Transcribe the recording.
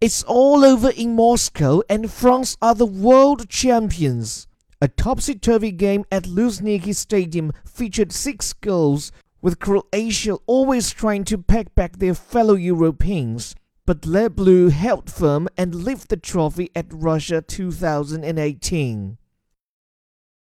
It's all over in Moscow, and France are the world champions. A topsy-turvy game at Luzhniki Stadium featured six goals, with Croatia always trying to pack back their fellow Europeans. But Les Bleus held firm and lifted the trophy at Russia 2018.